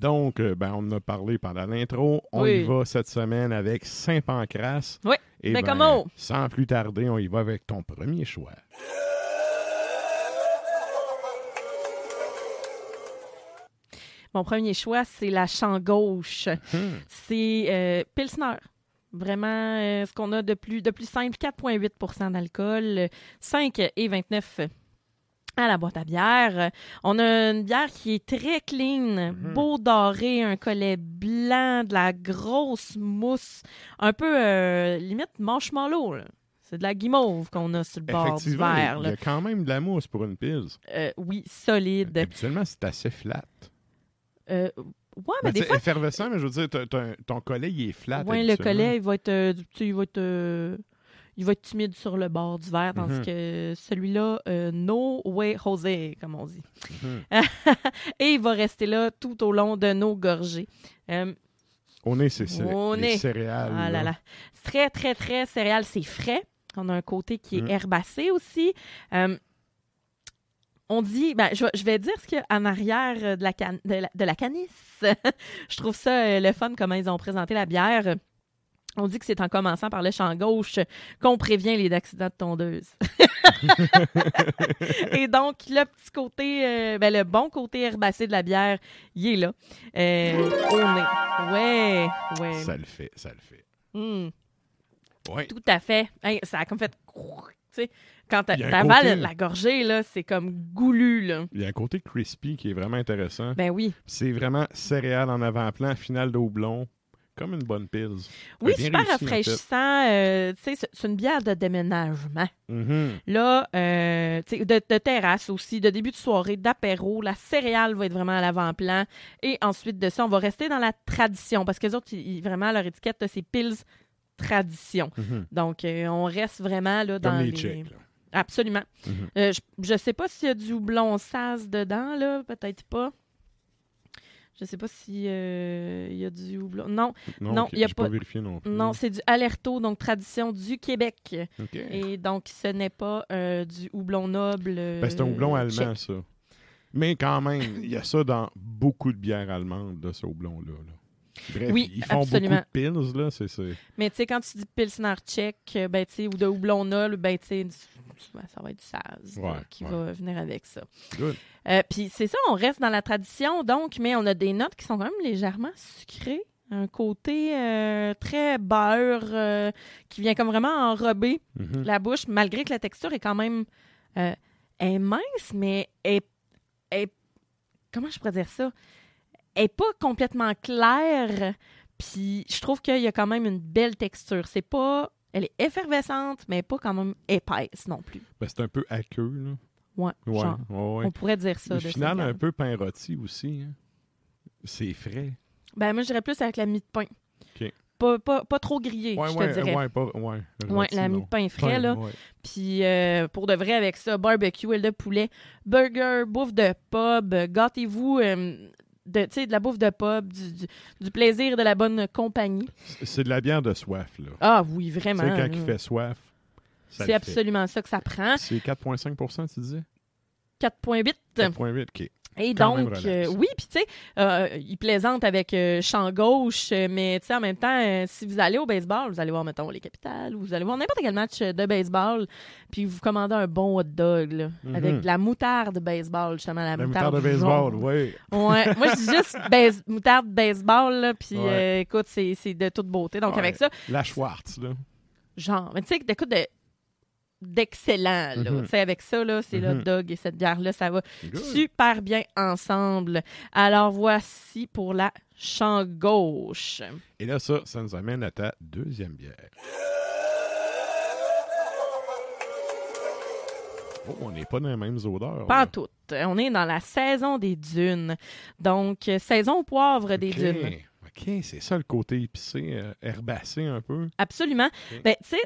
donc, euh, ben, on en a parlé pendant l'intro. On Oui. y va cette semaine avec Saint-Pancras. Oui, Et ben ben, comment? Sans plus tarder, on y va avec ton premier choix. Mon premier choix, c'est la champ gauche. C'est euh, Pilsner. Vraiment, euh, ce qu'on a de plus, de plus simple, 4,8% d'alcool, 5 et 29 à la boîte à bière. On a une bière qui est très clean, beau doré, un collet blanc, de la grosse mousse, un peu euh, limite marshmallow. là. C'est de la guimauve qu'on a sur le bord du verre. il y a quand même de la mousse pour une pils. Euh, oui, solide. Habituellement, c'est assez flat. Euh, ouais, mais des fois, effervescent, mais je veux dire, ton collet, il est flat. Ouais, le collet, il va être, il va être, euh, il va être timide sur le bord du verre, tandis Mhm. que celui-là, euh, no way José, comme on dit. Mhm. Et il va rester là tout au long de nos gorgées. Euh, Au les nez. céréales. ah là là. C'est Très, très, très céréales, c'est frais. On a un côté qui est Mhm. herbacé aussi. Euh, on dit, ben, je, vais- je vais dire ce qu'il y a en arrière de la, can- de la, de la canisse. je trouve ça le fun, comment ils ont présenté la bière. On dit que c'est en commençant par le champ gauche qu'on prévient les accidents de tondeuse. Et donc, le petit côté, euh, ben, le bon côté herbacé de la bière, il est là. Euh, au nez. Ouais, ouais. Ça le fait, ça le fait. Ouais. Tout à fait. Hey, ça a comme fait. Tu sais, quand t'avales côté- la gorgée, là, c'est comme goulu, là. Il y a un côté crispy qui est vraiment intéressant. Ben oui. C'est vraiment céréales en avant-plan, finale d'Aublon, comme une bonne pils. Oui, Bien super réussi, rafraîchissant. euh, tu sais, c'est- une bière de déménagement. Mhm. Là, euh, de, de terrasse aussi, de début de soirée, d'apéro. La céréale va être vraiment à l'avant-plan. Et ensuite de ça, on va rester dans la tradition parce que les autres, ils- vraiment, leur étiquette, c'est Pils Tradition. Mhm. Donc, euh, on reste vraiment là, dans Comme les les... Tchèques. là. Absolument. Mhm. Euh, je, je sais pas s'il y a du houblon sas dedans, là. Peut-être pas. Je sais pas si euh, y a du houblon. Non, Non, il y a j'ai pas- vérifié non non, c'est du Alerto, donc tradition du Québec. Et donc, ce n'est pas euh, du houblon noble. euh, Ben, c'est un houblon allemand, tchèque. ça. Mais quand même, il y a ça dans beaucoup de bières allemandes, de ce houblon-là. là. Bref, Oui, ils font absolument. beaucoup de pils, là. C'est, c'est... Mais tu sais, quand tu dis pilsner tchèque, euh, ben, tu sais, ou de houblon noble, ben, tu sais, ça va être du saz là, Ouais, qui ouais. va venir avec ça. Euh, Puis c'est ça, on reste dans la tradition, donc, mais on a des notes qui sont quand même légèrement sucrées. Un côté euh, très beurre euh, qui vient comme vraiment enrober Mhm. la bouche, malgré que la texture est quand même est mince, mais est, est- comment je pourrais dire ça? Elle est pas complètement claire. Puis je trouve qu'il y a quand même une belle texture. C'est pas. Elle est effervescente, mais pas quand même épaisse non plus. Ben, c'est un peu aqueux, là. Ouais. Ouais, genre, ouais. On pourrait dire ça. Au final, un peu pain rôti aussi. hein. C'est frais. Ben, moi, je dirais plus avec la mie de pain. Pas, pas, pas trop grillée, Ouais, je ouais, te dirais. ouais, pas, ouais. Rôti, la mie de pain frais, Pain, là. Puis euh, pour de vrai, avec ça, barbecue, aile de poulet, burger, bouffe de pub, gâtez-vous euh, de, tu sais, de la bouffe de pub, du, du- du plaisir de la bonne compagnie. C'est de la bière de soif, là. Ah oui, vraiment. sais, quand là. il fait soif, C'est absolument ça que ça prend. C'est 4,5% tu disais? 4,8. 4,8, OK. Et Quand donc, euh, oui, puis tu sais, euh, il plaisante avec euh, champ gauche, euh, mais tu sais, en même temps, si vous allez au baseball, vous allez voir, mettons, les capitales, ou vous allez voir n'importe quel match de baseball, puis vous commandez un bon hot dog, là, Mhm. avec de la moutarde de baseball, justement, la, La moutarde, moutarde de baseball, oui. Ouais, moi, je dis juste base- moutarde baseball, là, puis Ouais. écoute, c'est c'est de toute beauté. Donc, Ouais. avec ça, La Schwartz, là. genre, mais tu sais, écoute, de d'excellent, là. Mhm. Tu sais, avec ça, là, c'est le Mhm. hot dog et cette bière-là, ça va Good. super bien ensemble. Alors, voici pour la champ gauche. Et là, ça, ça nous amène à ta deuxième bière. Oh, on n'est pas dans les mêmes odeurs. Pas là. en tout. On est dans la saison des dunes. Donc, saison poivre des dunes. OK, c'est ça le côté épicé, euh, herbacé un peu. Absolument. Ben, tu sais,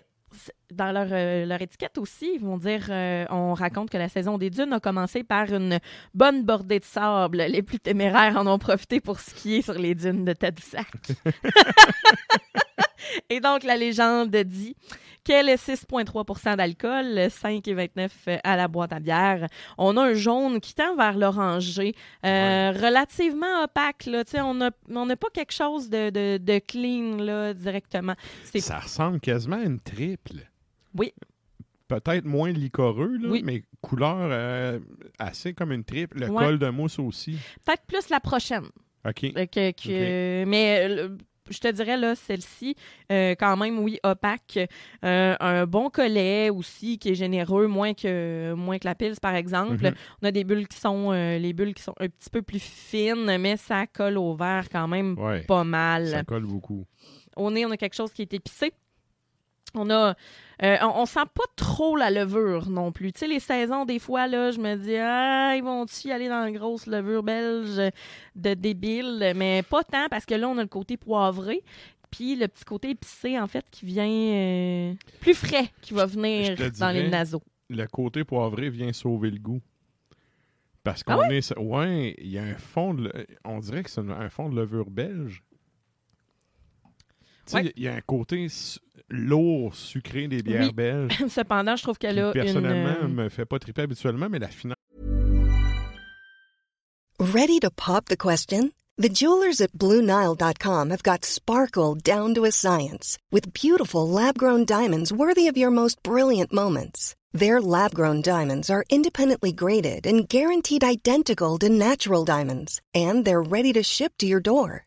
dans leur, euh, leur étiquette aussi, ils vont dire, euh, on raconte que la saison des dunes a commencé par une bonne bordée de sable. Les plus téméraires en ont profité pour skier sur les dunes de Tadoussac. Et donc, la légende dit qu'elle est 6,3% d'alcool, 5,29 à la boîte à bière. On a un jaune qui tend vers l'orangé, euh, relativement opaque. Là. On n'a on n'a pas quelque chose de, de, de clean là, directement. Ça ressemble quasiment à une triple. Oui. Peut-être moins licoreux, là, Oui. mais couleur euh, assez comme une triple. Le Ouais. col de mousse aussi. peut-être plus la prochaine. OK. Euh, que- Mais euh, je te dirais, là, celle-ci, euh, quand même, oui, opaque. Euh, un bon collet aussi, qui est généreux, moins que, moins que la pils, par exemple. Mhm. On a des bulles qui sont, euh, les bulles qui sont un petit peu plus fines, mais ça colle au verre quand même Ouais. pas mal. Ça colle beaucoup. Au nez, on a quelque chose qui est épicé. On a, euh, on, on sent pas trop la levure non plus. Tu sais, les saisons, des fois, là, je me dis, ah, ils vont-tu aller dans la grosse levure belge de débile? Mais pas tant, parce que là, on a le côté poivré. Puis le petit côté épicé, en fait, qui vient euh, plus frais, qui va venir dans les naseaux. Le côté poivré vient sauver le goût. Parce Ah qu'on est. Ouais, il y a un fond de. On dirait que c'est un fond de levure belge. Ouais. il y a un côté lourd, sucré des bières Oui. belges. Cependant, je trouve qu'elle a une... personnellement, euh, me fait pas triper habituellement, mais la finale. Ready to pop the question? The jewelers at BlueNile.com have got sparkle down to a science with beautiful lab grown diamonds worthy of your most brilliant moments. Their lab grown diamonds are independently graded and guaranteed identical to natural diamonds, and they're ready to ship to your door.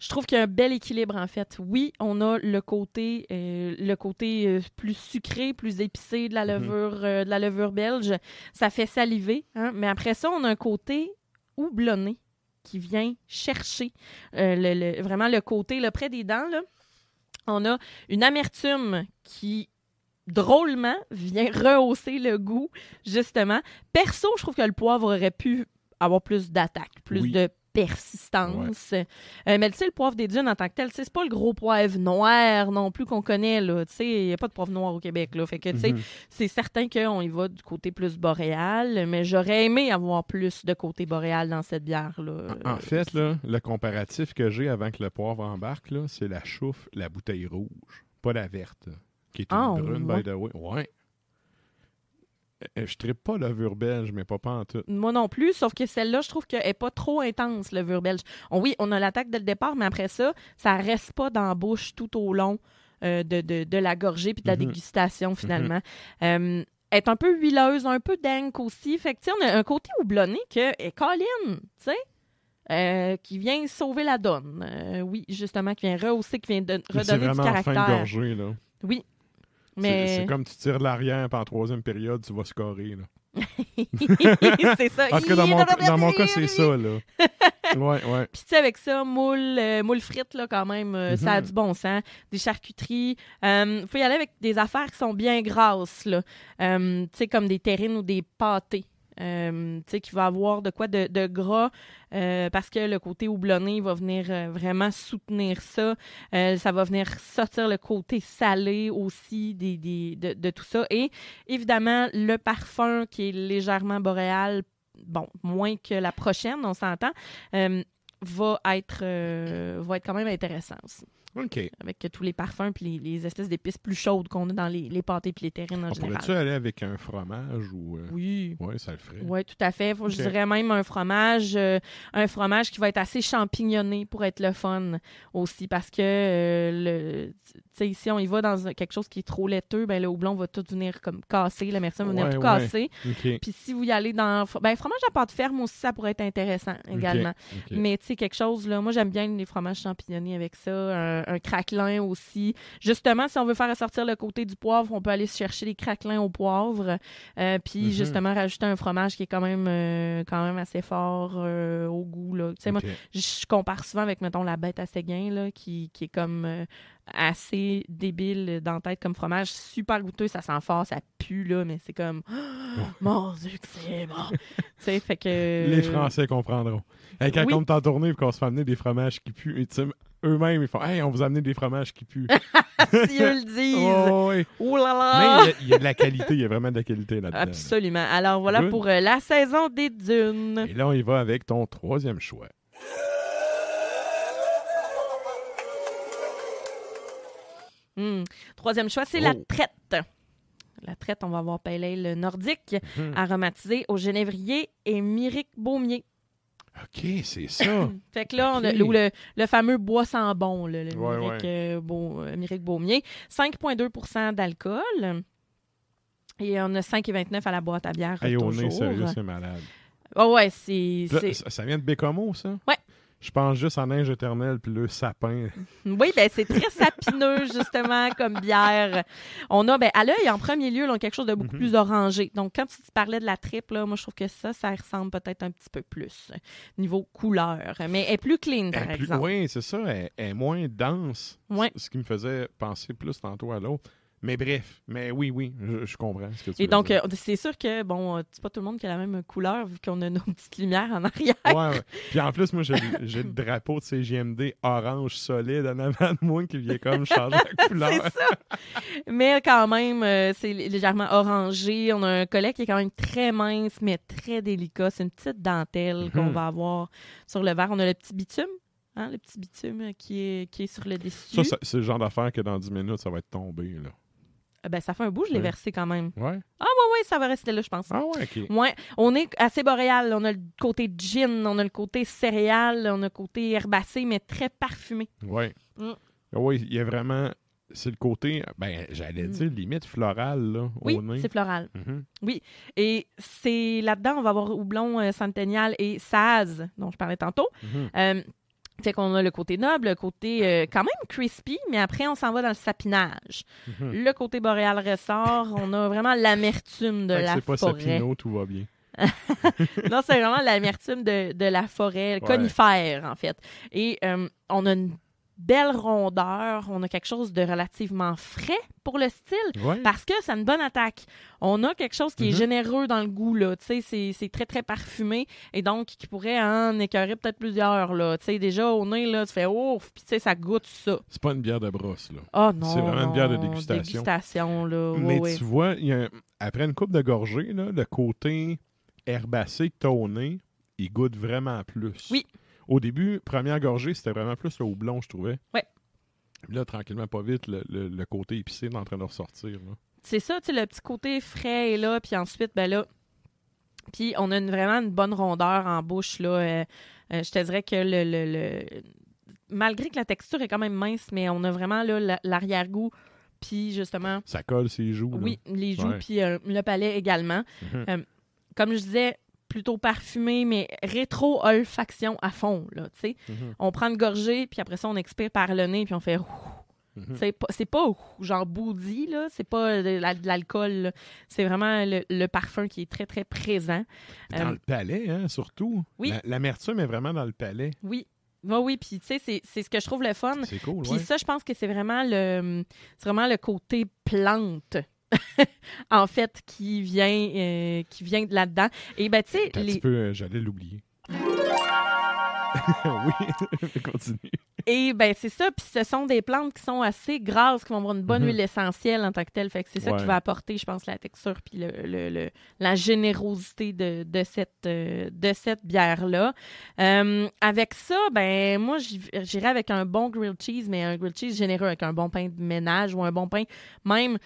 Je trouve qu'il y a un bel équilibre en fait. Oui, on a le côté, euh, le côté euh, plus sucré, plus épicé de la levure, euh, de la levure belge. Ça fait saliver, hein. mais après ça, on a un côté houblonné qui vient chercher le- le- vraiment le côté là, près des dents. Là. On a une amertume qui drôlement vient rehausser le goût justement. Perso, je trouve que le poivre aurait pu avoir plus d'attaque, plus Oui. de persistance. Euh, mais tu sais, le poivre des dunes en tant que tel, c'est pas le gros poivre noir non plus qu'on connaît. là. Tu sais, il n'y a pas de poivre noir au Québec. Là. Fait que, tu sais, Mhm. c'est certain qu'on y va du côté plus boréal, mais j'aurais aimé avoir plus de côté boréal dans cette bière-là. En fait, là, le comparatif que j'ai avant que le poivre embarque, c'est la chouffe, la bouteille rouge, pas la verte, qui est une Ah, brune, ouais. by the way. Ouais. Euh, Je trippe pas levure belge, mais pas pas en tout. Moi non plus, sauf que celle-là, je trouve qu'elle n'est pas trop intense, le levure belge. Oui, on a l'attaque dès le départ, mais après ça, ça reste pas dans la bouche tout au long euh, de, de- de la gorgée puis de la Mhm. dégustation, finalement. Euh, elle est un peu huileuse, un peu dank aussi. Fait que, on a un côté houblonné que est colline, tu sais, euh, qui vient sauver la donne. Oui, justement, qui vient rehausser, qui vient de- C'est redonner du vraiment en fin de caractère. gorgée, là. Oui. C'est- Mais... C'est comme tu tires de l'arrière, puis en troisième période, tu vas scorer, là. c'est ça. En tout cas, dans mon, dans mon cas, c'est ça, là. Ouais, ouais. Puis, tu sais, avec ça, moule, euh, moule frites, là, quand même, euh, ça a Mhm. du bon sens. Des charcuteries. Il faut y aller avec des affaires qui sont bien grasses, là. Euh, tu sais, comme des terrines ou des pâtés. Euh, qui va avoir de quoi de, gras euh, parce que le côté houblonné va venir euh, vraiment soutenir ça. Euh, ça va venir sortir le côté salé aussi de, de tout ça. Et évidemment, le parfum qui est légèrement boréal, bon, moins que la prochaine, on s'entend, va, être, va être quand même intéressant aussi. OK. Avec tous les parfums puis les, les espèces d'épices plus chaudes qu'on a dans les, les pâtés puis les terrines en On général. pourrait-tu aller avec un fromage ou. euh, Oui. Ouais, ça le ferait. Oui, tout à fait. Faut, Je dirais même un fromage, euh, un fromage qui va être assez champignonné pour être le fun aussi, parce que euh, le, tu sais, ici on y va dans quelque chose qui est trop laiteux, ben le houblon va tout venir comme casser, l'amertume va venir Ouais, tout ouais. casser. Puis si vous y allez dans, ben fromage à pâte ferme aussi, ça pourrait être intéressant également. Mais tu sais, quelque chose, là, moi j'aime bien les fromages champignonnés avec ça, un, un craquelin aussi. Justement, si on veut faire ressortir le côté du poivre, on peut aller se chercher des craquelins au poivre, euh, puis Mhm. justement rajouter un fromage qui est quand même, euh, quand même assez fort euh, au goût. Là. Tu sais, moi, je compare souvent avec, mettons, la bête à Séguin, là, qui, qui est comme assez débile dans la tête comme fromage, super goûteux, ça sent fort, ça pue, là, mais c'est comme, mon Dieu que c'est bon. tu sais, fait que... Les Français comprendront. Quand oui. on est en tournée et qu'on se fait amener des fromages qui puent, eux-mêmes, ils font Hey, on vous a amené des fromages qui puent. si eux le disent. Oh, oui. Oh là Mais là! il y a- il y, a de la qualité, il y a vraiment de la qualité là-dedans. Absolument. Alors voilà Good. pour euh, la saison des dunes. Et là, on y va avec ton troisième choix. Hmm. Troisième choix, c'est la Oh. traite. La traite, on va avoir Pale Ale nordique, aromatisé au génévrier et myrique baumier. OK, c'est ça. Fait que là, on le, le- le fameux bois sans bon, le Ouais, myrique, ouais. euh, Bau- euh, myrique baumier. 5,2 d'alcool. Et on a 5,29 à la boîte à bière. hey, nez, sérieux, c'est malade. Oh ouais, c'est... Ça, ça vient de Bécomo, ça? Ouais. Je pense juste en neige éternelle puis le sapin. Oui, ben c'est très sapineux, justement, comme bière. On a, ben, à l'œil, en premier lieu, là, quelque chose de beaucoup Mhm. plus orangé. Donc, quand tu parlais de la triple, là, moi, je trouve que ça, ça ressemble peut-être un petit peu plus, niveau couleur. Mais elle est plus clean, par Elle est plus- exemple. Oui, c'est ça. Elle, elle est moins dense. Ouais. Ce qui me faisait penser plus tantôt à l'autre. Mais bref, mais oui, oui, je, je comprends ce que tu Et veux donc, euh, c'est sûr que, bon, euh, c'est pas tout le monde qui a la même couleur, vu qu'on a nos petites lumières en arrière. Ouais, ouais. Puis en plus, moi, j'ai le- drapeau de CGMD orange solide en avant de moi qui vient comme changer la couleur. C'est ça. Mais quand même, euh, c'est légèrement orangé. On a un collet qui est quand même très mince, mais très délicat. C'est une petite dentelle qu'on Mhm. va avoir sur le verre. On a le petit bitume, hein, le petit bitume qui est, qui est sur le dessus. Ça, ça- c'est le genre d'affaire que dans 10 minutes, ça va être tombé. Là. Euh, Ben, ça fait un bout, je l'ai versé quand même. Ouais. Ah ouais, ouais, ça va rester là, je pense. Ah ouais, OK. Ouais, on est assez boréal. On a le côté gin, on a le côté céréales, on a le côté herbacé, mais très parfumé. Ouais. Mm. Ah Oui, il y a vraiment. C'est le côté, ben, j'allais Mm. dire limite floral, là, Oui, au nez. c'est floral. Mhm. Et c'est là-dedans, on va avoir houblon euh, centennial et saz, dont je parlais tantôt. Mhm. Euh, fait qu'on a le côté noble, le côté euh, quand même crispy, mais après, on s'en va dans le sapinage. Mhm. Le côté boréal ressort, on a vraiment l'amertume de Fait la c'est pas forêt. Sapino, tout va bien. non, c'est vraiment l'amertume de, de la forêt, Ouais. conifère, en fait. Et euh, on a une belle rondeur, on a quelque chose de relativement frais pour le style. Ouais. Parce que c'est une bonne attaque. On a quelque chose qui est Mhm. généreux dans le goût, là. Tu sais, c'est- très, très parfumé. Et donc, qui pourrait en écœurer peut-être plusieurs, là. Tu sais, déjà, au nez, là, tu fais ouf, puis tu sais, ça goûte ça. C'est pas une bière de brosse, là. Oh non. C'est vraiment une bière de dégustation. Dégustation, là. Ouais, Mais ouais. tu vois, y a un- après une coupe de gorgée, là, le côté herbacé que t'as au nez, il goûte vraiment plus. Oui. Au début, première gorgée, c'était vraiment plus le houblon, je trouvais. Ouais. Puis Là, tranquillement, pas vite, le, le- le côté épicé est en train de ressortir. C'est ça, tu le petit côté frais est là, puis ensuite, ben là, puis on a une- vraiment une bonne rondeur en bouche, là. Euh, euh, je te dirais que le, le- le- Malgré que la texture est quand même mince, mais on a vraiment, l'arrière-goût, puis justement... Ça colle ses joues. là. Oui, les joues, puis euh, le palais également. Mhm. Euh, comme je disais, plutôt parfumé, mais rétro-olfaction à fond, là, tu sais. Mhm. On prend une gorgée, puis après ça, on expire par le nez, puis on fait... Mhm. C'est pas, genre boudy, là. C'est pas de, la- de l'alcool. C'est vraiment le, le parfum qui est très, très présent. Dans Euh, le palais, hein, surtout. oui. La- L'amertume est vraiment dans le palais. Oui. Oui, oui. Puis, tu sais, c'est, c'est ce que je trouve le fun. C'est cool, Puis ouais. ça, je pense que c'est vraiment le, c'est vraiment le côté plante. en fait, qui vient, euh, qui vient de là-dedans. Et ben, tu sais, les, euh, j'allais l'oublier. oui, continue. Et ben c'est ça, puis ce sont des plantes qui sont assez grasses, qui vont avoir une bonne Mhm. huile essentielle en tant que telle. Fait que c'est ça qui va apporter, je pense, la texture puis le, le- le- la générosité de, de cette, euh, de cette bière-là. Euh, avec ça, ben moi, j'irais avec un bon grilled cheese, mais un grilled cheese généreux avec un bon pain de ménage ou un bon pain même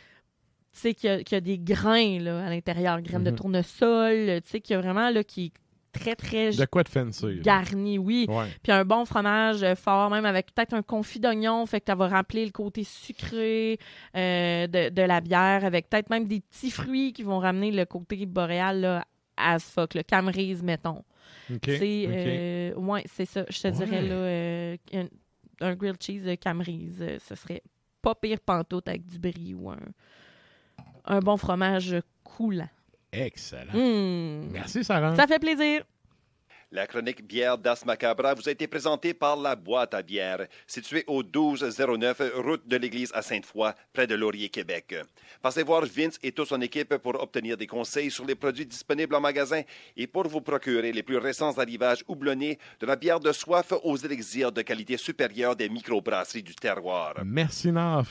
tu sais, qu'il y, a- qu'il y a des grains là, à l'intérieur, graines de Mhm. tournesol, tu sais, qu'il y a vraiment là, qui est très, très De quoi de fancy? garni, oui. Ouais. Puis un bon fromage euh, fort, même avec peut-être un confit d'oignon, fait que ça va rappeler le côté sucré euh, de, de la bière, avec peut-être même des petits fruits qui vont ramener le côté boréal là, as fuck, le camerise, mettons. OK. C'est OK. euh, ouais, c'est ça. Je te dirais là euh, un, un grilled cheese de camerise, ce serait pas pire pantoute avec du brie ou un, un bon fromage coulant. Excellent. Mm. Merci, Sarah. Ça fait plaisir. La chronique bière d'As Macabra vous a été présentée par La Boîte à bière, située au 1209 route de l'église à Sainte-Foy, près de Laurier, Québec. Passez voir Vince et toute son équipe pour obtenir des conseils sur les produits disponibles en magasin et pour vous procurer les plus récents arrivages houblonnés de la bière de soif aux élixirs de qualité supérieure des microbrasseries du terroir. Merci, Naf.